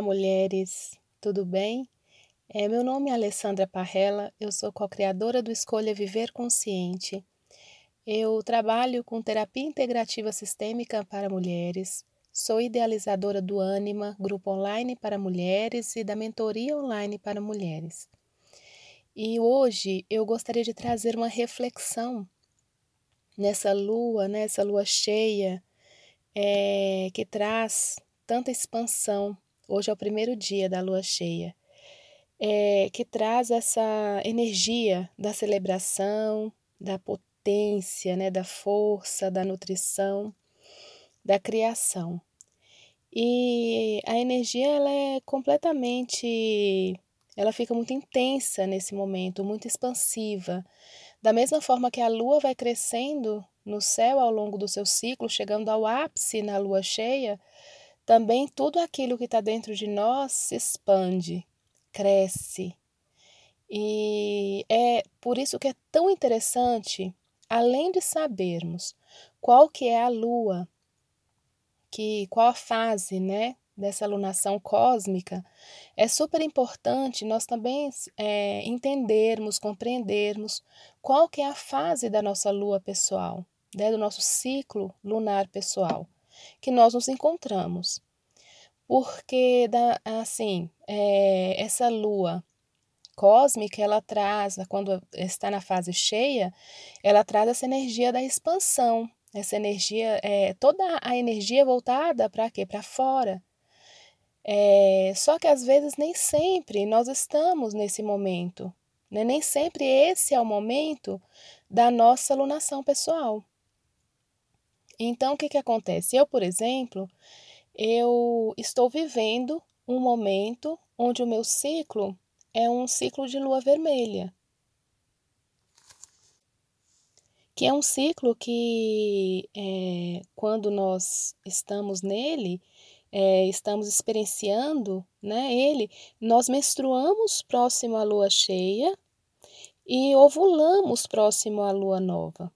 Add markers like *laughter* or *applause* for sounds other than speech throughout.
Olá, mulheres, tudo bem? É, meu nome é Alessandra Parrella, eu sou co-criadora do Escolha Viver Consciente. Eu trabalho com terapia integrativa sistêmica para mulheres, sou idealizadora do Anima, grupo online para mulheres, e da mentoria online para mulheres. E hoje eu gostaria de trazer uma reflexão nessa lua, nessa lua cheia, é, que traz tanta expansão. Hoje é o primeiro dia da lua cheia, é, que traz essa energia da celebração, da potência, né, da força, da nutrição, da criação. E a energia ela é completamente, ela fica muito intensa nesse momento, muito expansiva. Da mesma forma que a lua vai crescendo no céu ao longo do seu ciclo, chegando ao ápice na lua cheia, também tudo aquilo que está dentro de nós se expande, cresce. E é por isso que é tão interessante, além de sabermos qual que é a lua, que qual a fase, né, dessa alunação cósmica, é super importante nós também é, entendermos, compreendermos qual que é a fase da nossa lua pessoal, né, do nosso ciclo lunar pessoal que nós nos encontramos. Porque, assim, é, essa lua cósmica, ela traz, quando está na fase cheia, ela traz essa energia da expansão, essa energia, é, toda a energia voltada para quê? Para fora. É, só que às vezes nem sempre nós estamos nesse momento, né? nem sempre esse é o momento da nossa alunação pessoal. Então, o que, que acontece? Eu, por exemplo, eu estou vivendo um momento onde o meu ciclo é um ciclo de lua vermelha. Que é um ciclo que, é, quando nós estamos nele, é, estamos experienciando né, ele, nós menstruamos próximo à lua cheia e ovulamos próximo à lua nova.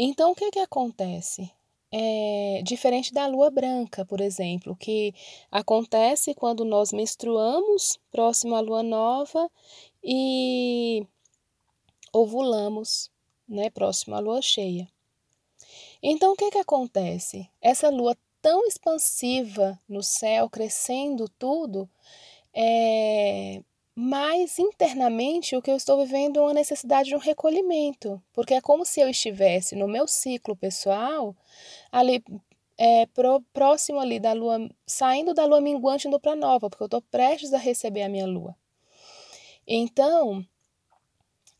Então, o que, que acontece? É diferente da lua branca, por exemplo, que acontece quando nós menstruamos próximo à lua nova e ovulamos, né, próximo à lua cheia. Então, o que, que acontece? Essa lua tão expansiva no céu, crescendo tudo, é, mas internamente o que eu estou vivendo é uma necessidade de um recolhimento, porque é como se eu estivesse no meu ciclo pessoal, ali é, pro, próximo ali da lua, saindo da lua minguante indo para nova, porque eu estou prestes a receber a minha lua. Então,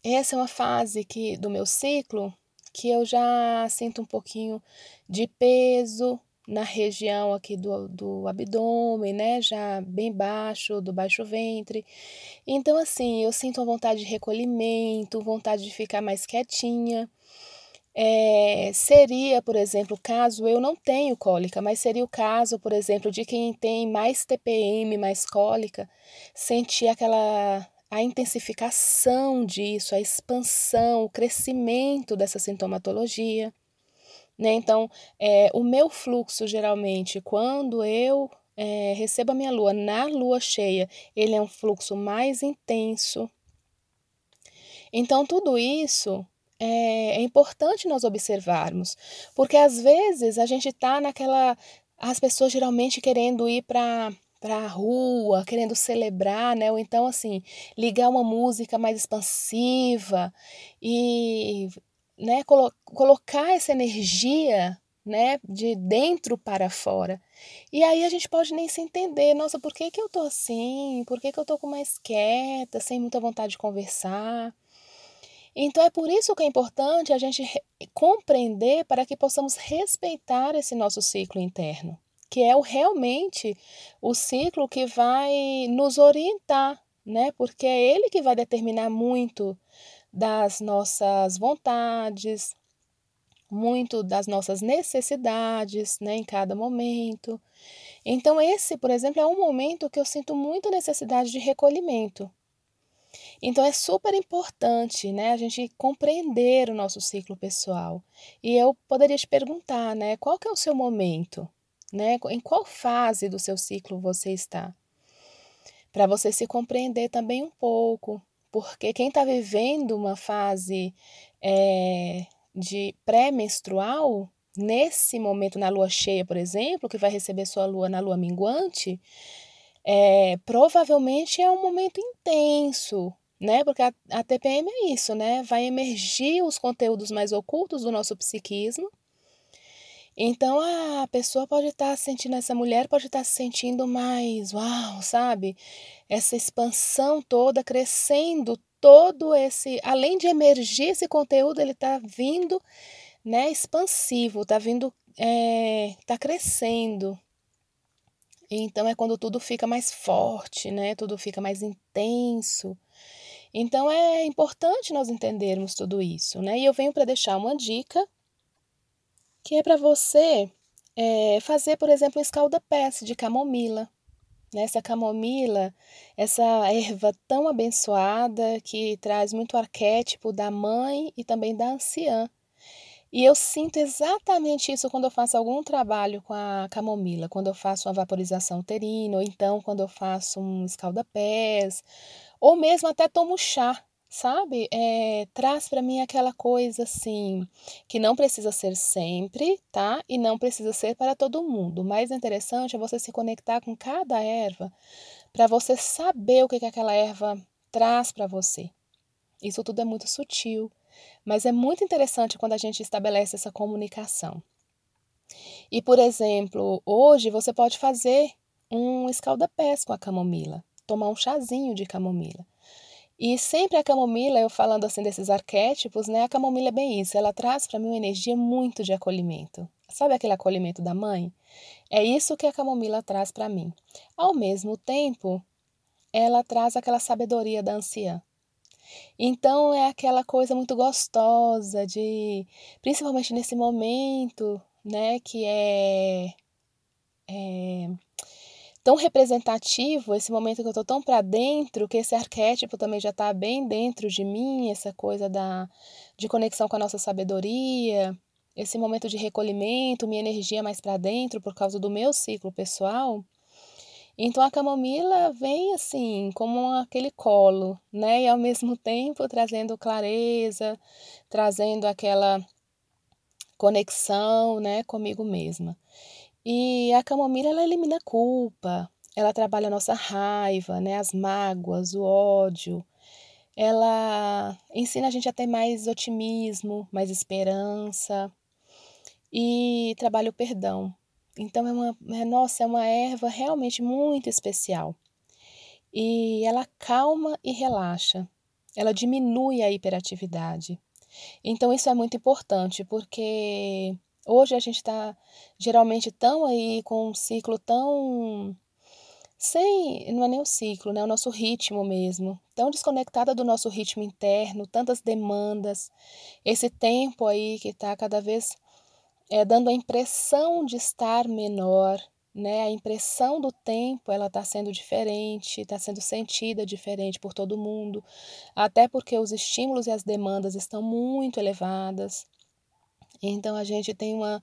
essa é uma fase que do meu ciclo que eu já sinto um pouquinho de peso, na região aqui do, do abdômen, né? Já bem baixo, do baixo ventre. Então, assim, eu sinto uma vontade de recolhimento, vontade de ficar mais quietinha. É, seria, por exemplo, caso eu não tenho cólica, mas seria o caso, por exemplo, de quem tem mais TPM, mais cólica, sentir aquela a intensificação disso, a expansão, o crescimento dessa sintomatologia. Né? Então, é, o meu fluxo, geralmente, quando eu é, recebo a minha lua na lua cheia, ele é um fluxo mais intenso. Então, tudo isso é, é importante nós observarmos, porque às vezes a gente está naquela. As pessoas geralmente querendo ir para para a rua, querendo celebrar, né? Ou então assim, ligar uma música mais expansiva e né, colo colocar essa energia né, de dentro para fora. E aí a gente pode nem se entender, nossa, por que, que eu tô assim? Por que, que eu tô com mais quieta, sem muita vontade de conversar? Então é por isso que é importante a gente compreender para que possamos respeitar esse nosso ciclo interno, que é o, realmente o ciclo que vai nos orientar, né? Porque é ele que vai determinar muito das nossas vontades, muito das nossas necessidades, né, em cada momento. Então esse, por exemplo, é um momento que eu sinto muita necessidade de recolhimento. Então é super importante, né, a gente compreender o nosso ciclo pessoal. E eu poderia te perguntar, né, qual que é o seu momento? né? Em qual fase do seu ciclo você está? Para você se compreender também um pouco, porque quem está vivendo uma fase é, de pré-menstrual, nesse momento na lua cheia, por exemplo, que vai receber sua lua na lua minguante, é, provavelmente é um momento intenso, né? Porque a, a TPM é isso, né? Vai emergir os conteúdos mais ocultos do nosso psiquismo. Então a pessoa pode estar tá sentindo, essa mulher pode estar tá se sentindo mais, uau, sabe? Essa expansão toda, crescendo todo esse, além de emergir esse conteúdo, ele está vindo, né, expansivo, está vindo, é, tá crescendo. Então é quando tudo fica mais forte, né? Tudo fica mais intenso. Então é importante nós entendermos tudo isso, né? E eu venho para deixar uma dica que é para você é, fazer, por exemplo, um escalda-pés de camomila. Né? Essa camomila, essa erva tão abençoada que traz muito arquétipo da mãe e também da anciã. E eu sinto exatamente isso quando eu faço algum trabalho com a camomila, quando eu faço uma vaporização uterina, ou então quando eu faço um escalda-pés, ou mesmo até tomo chá, sabe? É, traz para mim aquela coisa assim, que não precisa ser sempre, tá? E não precisa ser para todo mundo. O mais interessante é você se conectar com cada erva para você saber o que, que aquela erva traz para você. Isso tudo é muito sutil, mas é muito interessante quando a gente estabelece essa comunicação. E, por exemplo, hoje você pode fazer um escalda-pés com a camomila tomar um chazinho de camomila. E sempre a camomila, eu falando assim desses arquétipos, né? A camomila é bem isso, ela traz para mim uma energia muito de acolhimento. Sabe aquele acolhimento da mãe? É isso que a camomila traz para mim. Ao mesmo tempo, ela traz aquela sabedoria da anciã. Então é aquela coisa muito gostosa de, principalmente nesse momento, né, que é, é tão representativo, esse momento que eu estou tão para dentro, que esse arquétipo também já está bem dentro de mim, essa coisa da, de conexão com a nossa sabedoria, esse momento de recolhimento, minha energia mais para dentro por causa do meu ciclo pessoal. Então a camomila vem assim, como aquele colo, né? E ao mesmo tempo trazendo clareza, trazendo aquela conexão, né, comigo mesma. E a camomila ela elimina a culpa, ela trabalha a nossa raiva, né, as mágoas, o ódio. Ela ensina a gente a ter mais otimismo, mais esperança e trabalha o perdão. Então é uma, é, nossa, é uma erva realmente muito especial. E ela calma e relaxa. Ela diminui a hiperatividade. Então isso é muito importante, porque Hoje a gente está geralmente tão aí com um ciclo tão sem, não é nem o ciclo, né? O nosso ritmo mesmo, tão desconectada do nosso ritmo interno, tantas demandas, esse tempo aí que está cada vez é, dando a impressão de estar menor, né? A impressão do tempo ela está sendo diferente, está sendo sentida diferente por todo mundo, até porque os estímulos e as demandas estão muito elevadas. Então a gente tem uma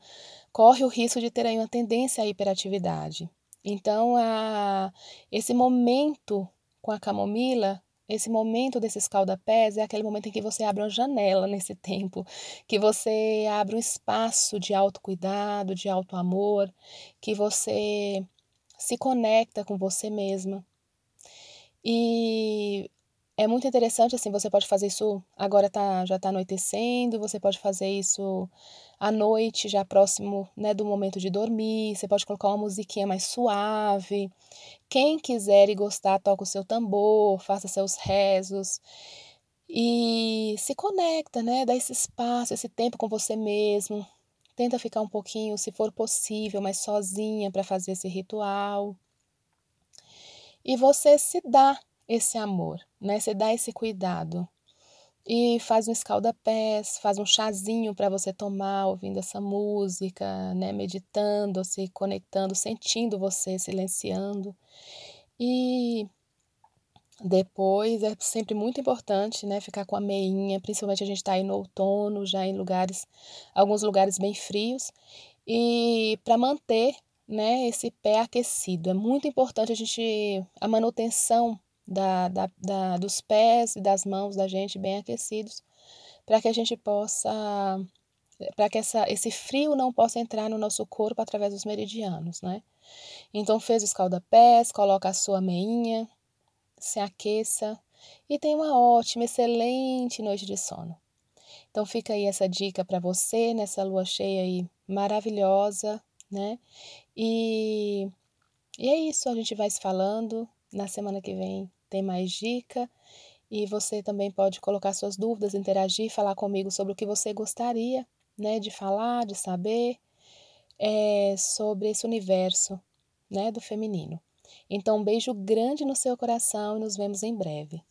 corre o risco de ter aí uma tendência à hiperatividade. Então a esse momento com a camomila, esse momento desse escalda-pés é aquele momento em que você abre uma janela nesse *laughs* tempo, que você abre um espaço de autocuidado, de autoamor, que você se conecta com você mesma. E é muito interessante, assim, você pode fazer isso, agora tá, já está anoitecendo, você pode fazer isso à noite, já próximo né, do momento de dormir, você pode colocar uma musiquinha mais suave. Quem quiser e gostar, toca o seu tambor, faça seus rezos e se conecta, né? Dá esse espaço, esse tempo com você mesmo. Tenta ficar um pouquinho, se for possível, mais sozinha para fazer esse ritual. E você se dá esse amor, né? Você dá esse cuidado. E faz um escalda-pés, faz um chazinho para você tomar ouvindo essa música, né? Meditando, se conectando, sentindo você, silenciando. E depois é sempre muito importante, né, ficar com a meinha, principalmente a gente está aí no outono, já em lugares, alguns lugares bem frios, e para manter né, esse pé aquecido. É muito importante a gente a manutenção da, da, da dos pés e das mãos da gente bem aquecidos, para que a gente possa para que essa, esse frio não possa entrar no nosso corpo através dos meridianos, né? Então fez o escalda-pés, coloca a sua meinha, se aqueça e tenha uma ótima, excelente noite de sono. Então fica aí essa dica para você nessa lua cheia aí maravilhosa, né? E, e é isso, a gente vai se falando. Na semana que vem tem mais dica. E você também pode colocar suas dúvidas, interagir, falar comigo sobre o que você gostaria né, de falar, de saber é, sobre esse universo né, do feminino. Então, um beijo grande no seu coração e nos vemos em breve.